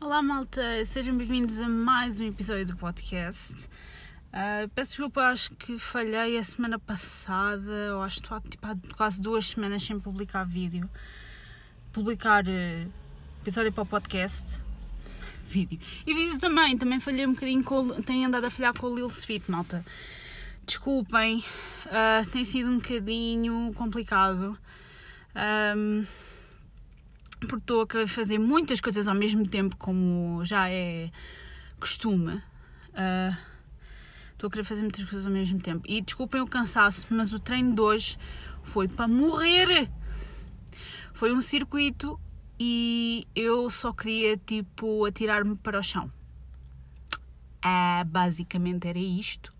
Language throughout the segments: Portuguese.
Olá malta, sejam bem-vindos a mais um episódio do podcast. Uh, peço desculpa, acho que falhei a semana passada, ou acho que estou tipo, há quase duas semanas sem publicar vídeo. Publicar uh, episódio para o podcast. Vídeo. E vídeo também, também falhei um bocadinho com. Tenho andado a falhar com o Lil Sweet, malta. Desculpem, uh, tem sido um bocadinho complicado. Um, porque estou a fazer muitas coisas ao mesmo tempo, como já é costume. Uh, estou a querer fazer muitas coisas ao mesmo tempo. E desculpem o cansaço, mas o treino de hoje foi para morrer. Foi um circuito e eu só queria, tipo, atirar-me para o chão. Ah, basicamente era isto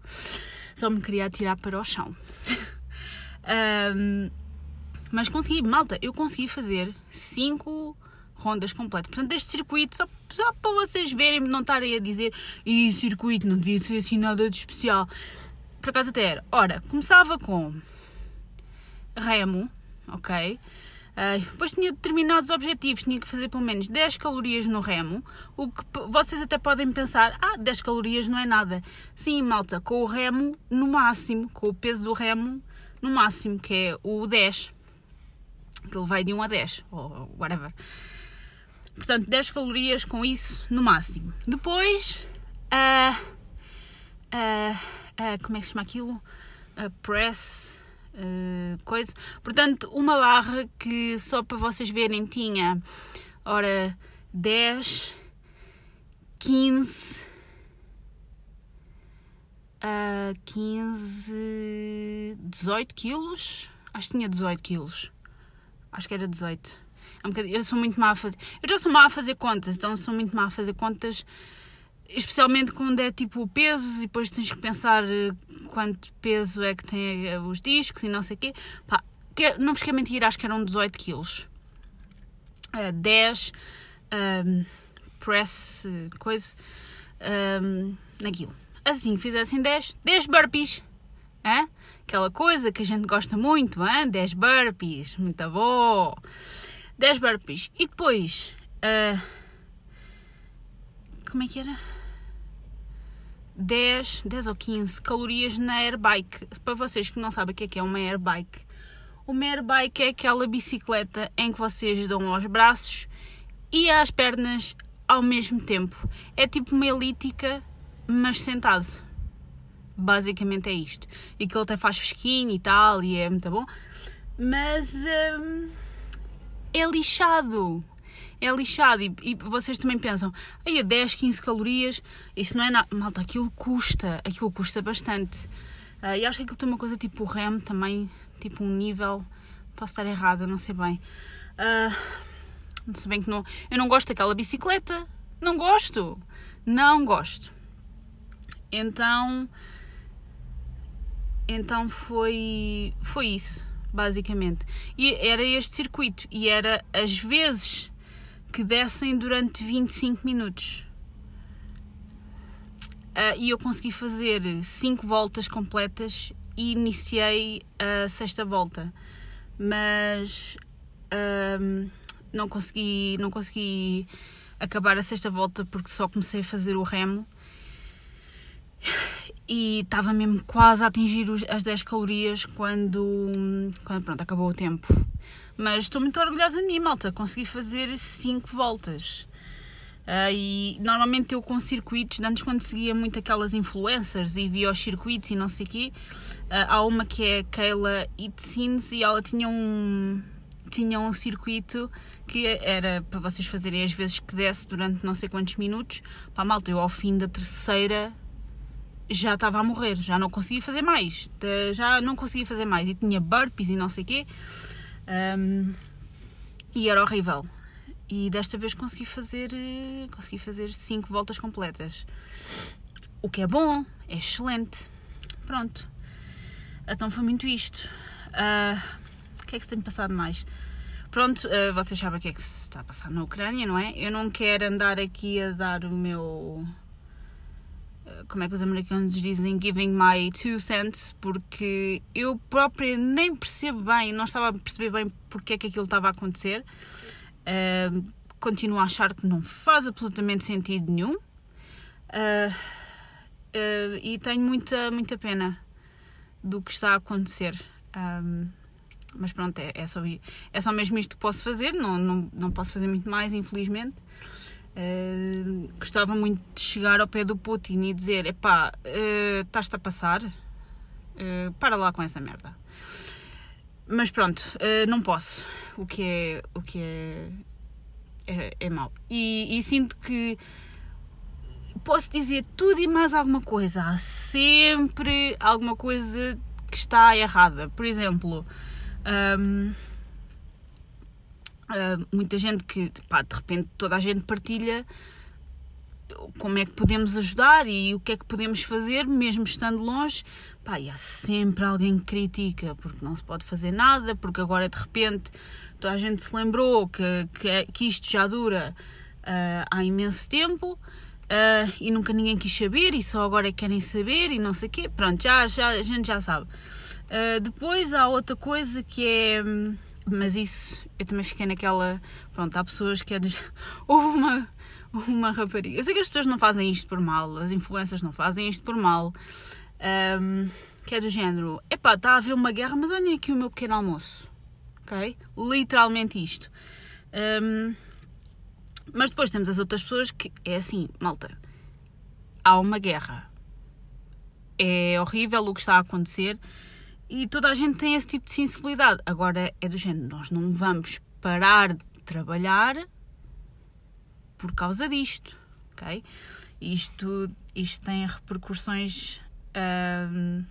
só me queria atirar para o chão. um, mas consegui, malta, eu consegui fazer 5 rondas completas. Portanto, este circuito, só, só para vocês verem, não estarem a dizer e circuito não devia ser assim nada de especial. Por acaso até era. Ora, começava com remo, ok? Uh, depois tinha determinados objetivos, tinha que fazer pelo menos 10 calorias no remo, o que vocês até podem pensar, ah, 10 calorias não é nada. Sim, malta, com o remo no máximo, com o peso do remo no máximo, que é o 10. Que ele vai de 1 a 10, ou whatever. Portanto, 10 calorias com isso no máximo. Depois, uh, uh, uh, como é que se chama aquilo? Uh, press eh, coisa. Portanto, uma barra que só para vocês verem tinha, ora, 10, 15, uh, 15, 18 quilos. Acho que tinha 18 quilos. Acho que era 18. É um eu sou muito má a fazer. Eu já sou má a fazer contas, então sou muito má a fazer contas especialmente quando é tipo pesos e depois tens que pensar eh, quanto peso é que tem eh, os discos e não sei o quê. Pá, não vos quero mentir, acho que eram 18 quilos. Uh, 10 um, press, coisa, um, naquilo. Assim, fizessem 10, 10 burpees. Hein? Aquela coisa que a gente gosta muito, hein? 10 burpees, muito bom. 10 burpees. E depois, uh, como é que era? 10, 10 ou 15 calorias na airbike. Para vocês que não sabem o que é, que é uma airbike, uma airbike é aquela bicicleta em que vocês dão aos braços e às pernas ao mesmo tempo. É tipo uma elítica, mas sentado. Basicamente é isto. E que ele até faz fresquinho e tal, e é muito bom. Mas hum, é lixado é lixado. E, e vocês também pensam, aí a 10, 15 calorias, isso não é nada. Malta, aquilo custa, aquilo custa bastante. Uh, e acho que aquilo tem uma coisa tipo REM também, tipo um nível. Posso estar errada, não sei bem. Uh, não sei bem que não. Eu não gosto daquela bicicleta. Não gosto. Não gosto. Então. Então foi. Foi isso, basicamente. E era este circuito. E era as vezes que dessem durante 25 minutos. Uh, e eu consegui fazer 5 voltas completas e iniciei a sexta volta. Mas uh, não, consegui, não consegui acabar a sexta volta porque só comecei a fazer o remo e estava mesmo quase a atingir as 10 calorias quando, quando pronto, acabou o tempo. Mas estou muito orgulhosa de mim, malta. Consegui fazer 5 voltas. Uh, e normalmente eu com circuitos, antes quando seguia muito aquelas influencers e via os circuitos e não sei o quê, uh, há uma que é Kayla Itzins e ela tinha um, tinha um circuito que era para vocês fazerem as vezes que desse durante não sei quantos minutos. Pá, malta, eu ao fim da terceira já estava a morrer, já não conseguia fazer mais, já não conseguia fazer mais e tinha burpees e não sei o quê. Um, e era horrível. E desta vez consegui fazer eh, consegui fazer 5 voltas completas. O que é bom, é excelente. Pronto. Então foi muito isto. Uh, o que é que se tem passado mais? Pronto, uh, vocês sabem o que é que se está a passar na Ucrânia, não é? Eu não quero andar aqui a dar o meu como é que os americanos dizem, giving my two cents, porque eu própria nem percebo bem, não estava a perceber bem porque é que aquilo estava a acontecer. Uh, continuo a achar que não faz absolutamente sentido nenhum. Uh, uh, e tenho muita, muita pena do que está a acontecer. Um, mas pronto, é, é, só, é só mesmo isto que posso fazer, não, não, não posso fazer muito mais, infelizmente. Uh, gostava muito de chegar ao pé do Putin e dizer: epá, uh, estás-te a passar? Uh, para lá com essa merda. Mas pronto, uh, não posso, o que é, o que é, é, é mau. E, e sinto que posso dizer tudo e mais alguma coisa. Há sempre alguma coisa que está errada. Por exemplo, um, uh, muita gente que, pá, de repente, toda a gente partilha como é que podemos ajudar e o que é que podemos fazer, mesmo estando longe. Pá, e há sempre alguém que critica porque não se pode fazer nada, porque agora de repente toda a gente se lembrou que, que, é, que isto já dura uh, há imenso tempo uh, e nunca ninguém quis saber e só agora é que querem saber e não sei o quê. Pronto, já, já, a gente já sabe. Uh, depois há outra coisa que é. Mas isso, eu também fiquei naquela. Pronto, há pessoas que é. Dos... Houve uma, uma rapariga. Eu sei que as pessoas não fazem isto por mal, as influências não fazem isto por mal. Um, que é do género: epá, está a haver uma guerra, mas olhem aqui o meu pequeno almoço. Ok? Literalmente isto. Um, mas depois temos as outras pessoas que é assim, malta. Há uma guerra. É horrível o que está a acontecer e toda a gente tem esse tipo de sensibilidade. Agora é do género, nós não vamos parar de trabalhar por causa disto, ok? Isto, isto tem repercussões. Hum...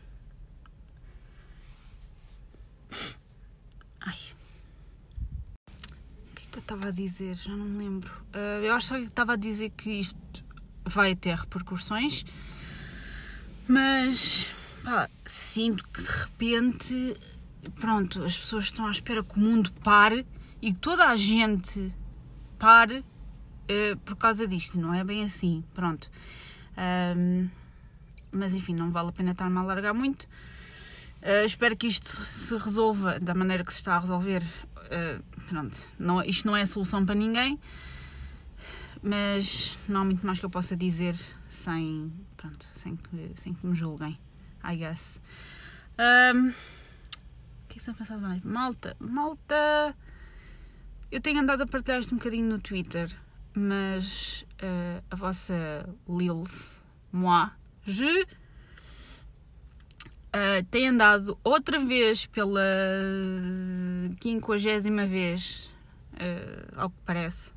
Ai. O que é que eu estava a dizer? Já não me lembro. Uh, eu acho que estava a dizer que isto vai ter repercussões, mas pá, sinto que de repente, pronto, as pessoas estão à espera que o mundo pare e que toda a gente pare uh, por causa disto. Não é bem assim, pronto. Um, mas enfim, não vale a pena estar-me a alargar muito. Uh, espero que isto se resolva da maneira que se está a resolver. Uh, pronto, não, isto não é a solução para ninguém, mas não há muito mais que eu possa dizer sem, pronto, sem, que, sem que me julguem. I guess. Um, o que é que se passado mais? Malta, malta. Eu tenho andado a partilhar isto um bocadinho no Twitter, mas uh, a vossa Lils, moi, je, uh, tem andado outra vez pela quinquagésima vez, uh, ao que parece,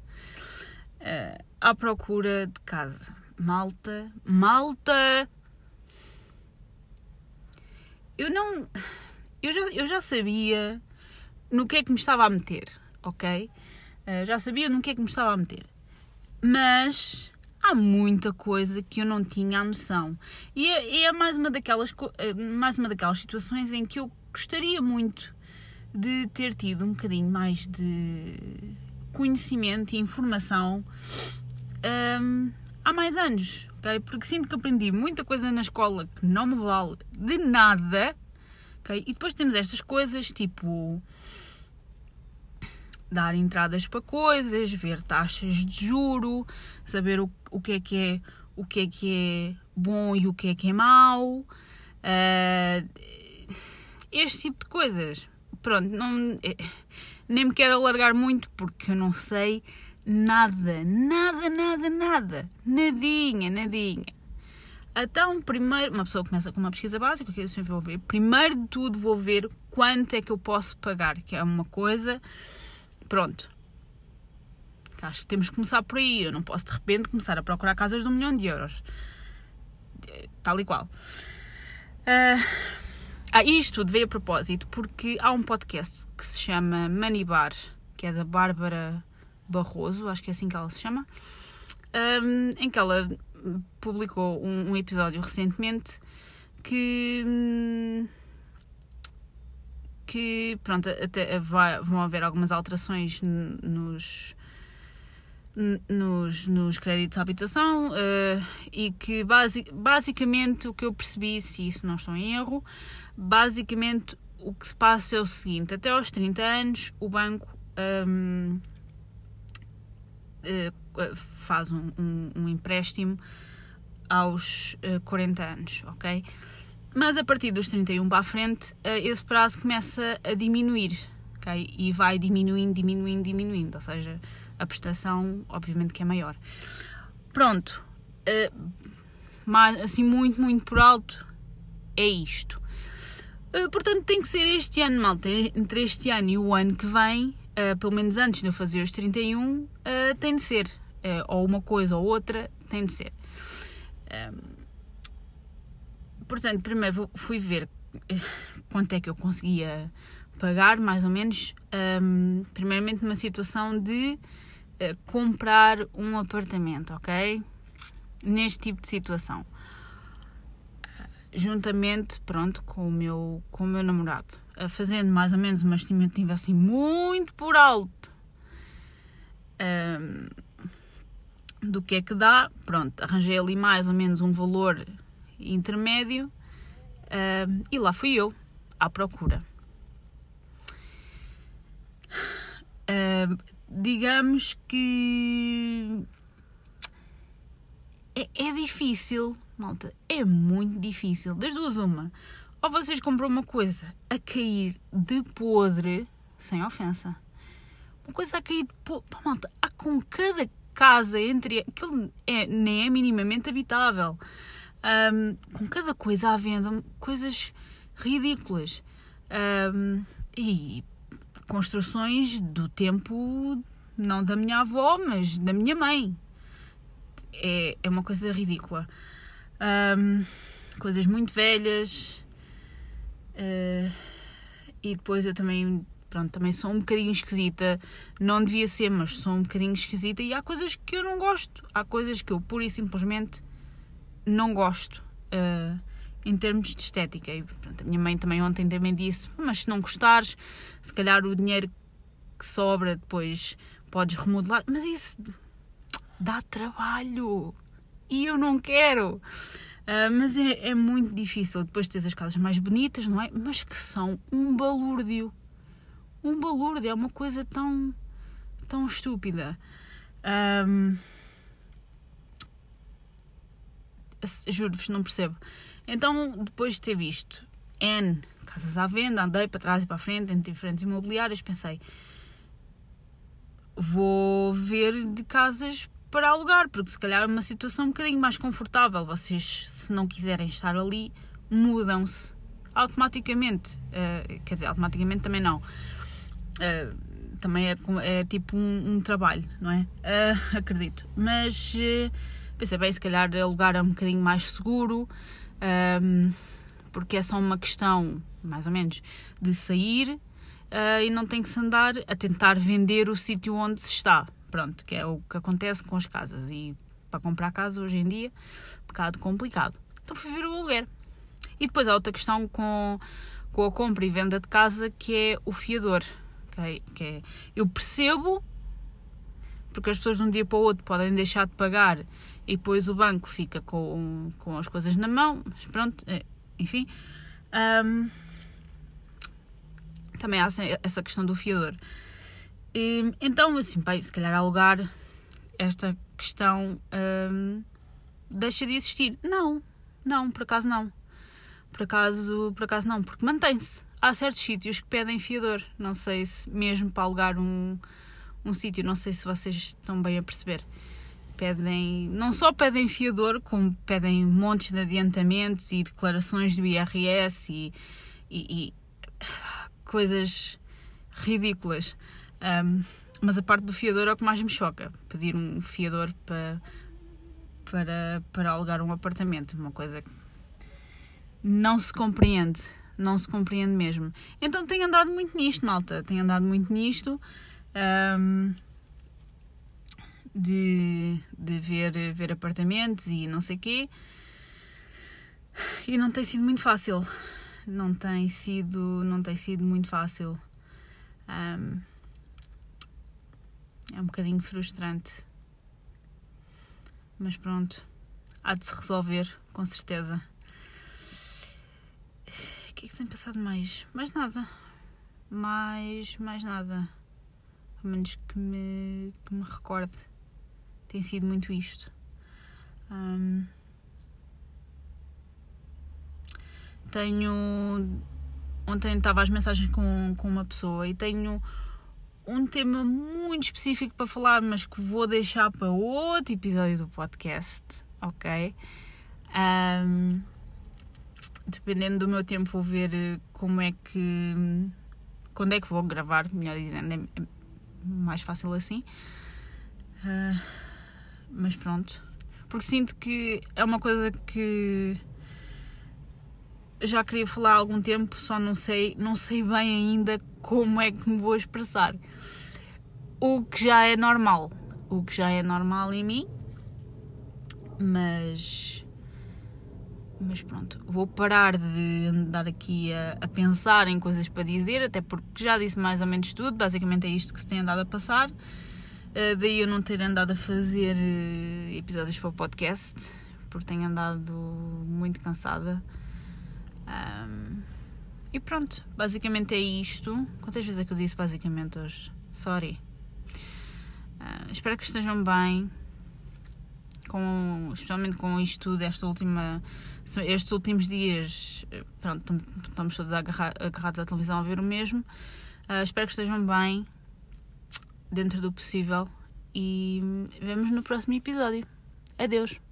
uh, à procura de casa. Malta, malta, eu não. Eu já, eu já sabia no que é que me estava a meter, ok? Uh, já sabia no que é que me estava a meter. Mas há muita coisa que eu não tinha a noção. E é, é mais, uma daquelas, eh, mais uma daquelas situações em que eu gostaria muito de ter tido um bocadinho mais de conhecimento e informação um, há mais anos Porque sinto que aprendi muita coisa na escola que não me vale de nada, ok? E depois temos estas coisas tipo dar entradas para coisas, ver taxas de juro, saber o, o que é que é o que é que é bom e o que é que é mau, uh, este tipo de coisas. Pronto, não, eh, nem me quero alargar muito porque eu não sei Nada, nada, nada, nada. Nadinha, nadinha. Então, primeiro, uma pessoa começa com uma pesquisa básica, que eu sempre vou ver. Primeiro de tudo, vou ver quanto é que eu posso pagar, que é uma coisa. Pronto. Acho que temos que começar por aí. Eu não posso de repente começar a procurar casas de um milhão de euros. Tal e qual. Uh, ah, isto veio a propósito porque há um podcast que se chama Money Bar, que é da Bárbara Barroso, acho que é assim que ela se chama, um, em que ela publicou um, um episódio recentemente que que pronto até vai, vão haver algumas alterações nos nos, nos créditos de habitação uh, e que basic, basicamente o que eu percebi, se isso não estou em erro, basicamente o que se passa é o seguinte: até aos 30 anos o banco um, uh, faz um, um, um, empréstimo aos uh, 40 anos, ok? Mas a partir dos 31 para a frente, uh, esse prazo começa a diminuir, ok? E vai diminuindo, diminuindo, diminuindo, ou seja, a prestação, obviamente, que é maior. Pronto, mas, assim, muito, muito por alto, é isto. Portanto, tem que ser este ano, malta. Entre este ano e o ano que vem, uh, pelo menos antes de eu fazer os 31, uh, tem de ser. ou uma coisa ou outra, tem de ser. portanto, primeiro fui ver quanto é que eu conseguia pagar, mais ou menos. Um, primeiramente, numa situação de comprar um apartamento, ok? Neste tipo de situação juntamente, pronto, com o meu, com o meu namorado, fazendo mais ou menos uma estimativa assim muito por alto um, do que é que dá, pronto, arranjei ali mais ou menos um valor intermédio um, e lá fui eu à procura. Um, digamos que é, é difícil malta, é muito difícil. Das duas, uma. Ou vocês compram uma coisa a cair de podre, sem ofensa. Uma coisa a cair de podre. Pá, malta, há com cada casa entre. Aquilo é, nem é minimamente habitável. Um, com cada coisa à venda, coisas ridículas. Um, e construções do tempo, não da minha avó, mas da minha mãe. É, é uma coisa ridícula. Um, coisas muito velhas. Uh, e depois eu também, pronto, também sou um bocadinho esquisita. Não devia ser, mas sou um bocadinho esquisita. E há coisas que eu não gosto. Há coisas que eu pura e simplesmente não gosto. Uh, em termos de estética. E, pronto, a minha mãe também ontem também disse: Mas se não gostares, se calhar o dinheiro que sobra depois podes remodelar. Mas isso dá trabalho e eu não quero. Uh, mas é, é, muito difícil depois de ter as casas mais bonitas, não é? Mas que são um balúrdio. Um balúrdio, é uma coisa tão, tão estúpida. Um, Juro-vos, não percebo. Então, depois de ter visto N casas à venda, andei para trás e para a frente entre diferentes imobiliárias, pensei: vou ver de casas para alugar, porque se calhar é uma situação um bocadinho mais confortável. Vocês, se não quiserem estar ali, mudam-se automaticamente. Uh, quer dizer, automaticamente também não. Uh, também é, é tipo um, um, trabalho, não é? Uh, acredito. Mas pensei bem, se calhar alugar é um bocadinho mais seguro, porque é só uma questão, mais ou menos, de sair e não tem que se andar a tentar vender o sítio onde se está. Pronto, que é o que acontece com as casas. E para comprar casa hoje em dia, um bocado complicado. Então fui ver o aluguer. E depois há outra questão com, com a compra e venda de casa que é o fiador. Okay? Que é, eu percebo, porque as pessoas de um dia para o outro podem deixar de pagar e depois o banco fica com, com as coisas na mão, mas pronto, é, enfim. Um, também há essa questão do fiador. E, então, assim, pai, se calhar alugar esta questão hum, deixa de existir. Não, não, por acaso não. Por acaso, por acaso não, porque mantém-se. Há certos sítios que pedem fiador. Não sei se mesmo para alugar um, um sítio, não sei se vocês estão bem a perceber. Pedem, não só pedem fiador, como pedem montes de adiantamentos e declarações do IRS e, e, e coisas ridículas. Um, mas a parte do fiador é o que mais me choca. Pedir um fiador para, para, para alugar um apartamento. Uma coisa que não se compreende. Não se compreende mesmo. Então tenho andado muito nisto, malta. Tenho andado muito nisto. Um, de, de ver, ver apartamentos e não sei quê. E não tem sido muito fácil. Não tem sido, não tem sido muito fácil. Um, é um bocadinho frustrante. Mas pronto, há de se resolver, com certeza. O que é que tem passado mais? Mais nada. Mais, mais nada. A menos que me, que me recorde. Tem sido muito isto. Tenho. Ontem estava as mensagens com, com uma pessoa e tenho um tema muito específico para falar, mas que vou deixar para outro episódio do podcast, ok? Um, dependendo do meu tempo, vou ver eh, como é que. quando é que vou gravar, melhor dizendo, é, é mais fácil assim. Uh, mas pronto. Porque sinto que é uma coisa que já queria falar há algum tempo, só não sei, não sei bem ainda como é que me vou expressar. O que já é normal. O que já é normal em mim. Mas. Mas pronto, vou parar de andar aqui a, a, pensar em coisas para dizer, até porque já disse mais ou menos tudo. Basicamente é isto que se tem andado a passar. Uh, daí eu não ter andado a fazer uh, episódios para o podcast, porque tenho andado muito cansada. Um, e pronto, basicamente é isto. Quantas vezes é que eu disse basicamente hoje? Sorry. Uh, espero que estejam bem, com, especialmente com isto tudo, esta última, estes últimos dias. Pronto, estamos todos agarrados à televisão a ver o mesmo. Uh, espero que estejam bem, dentro do possível, e vemos no próximo episódio. Adeus!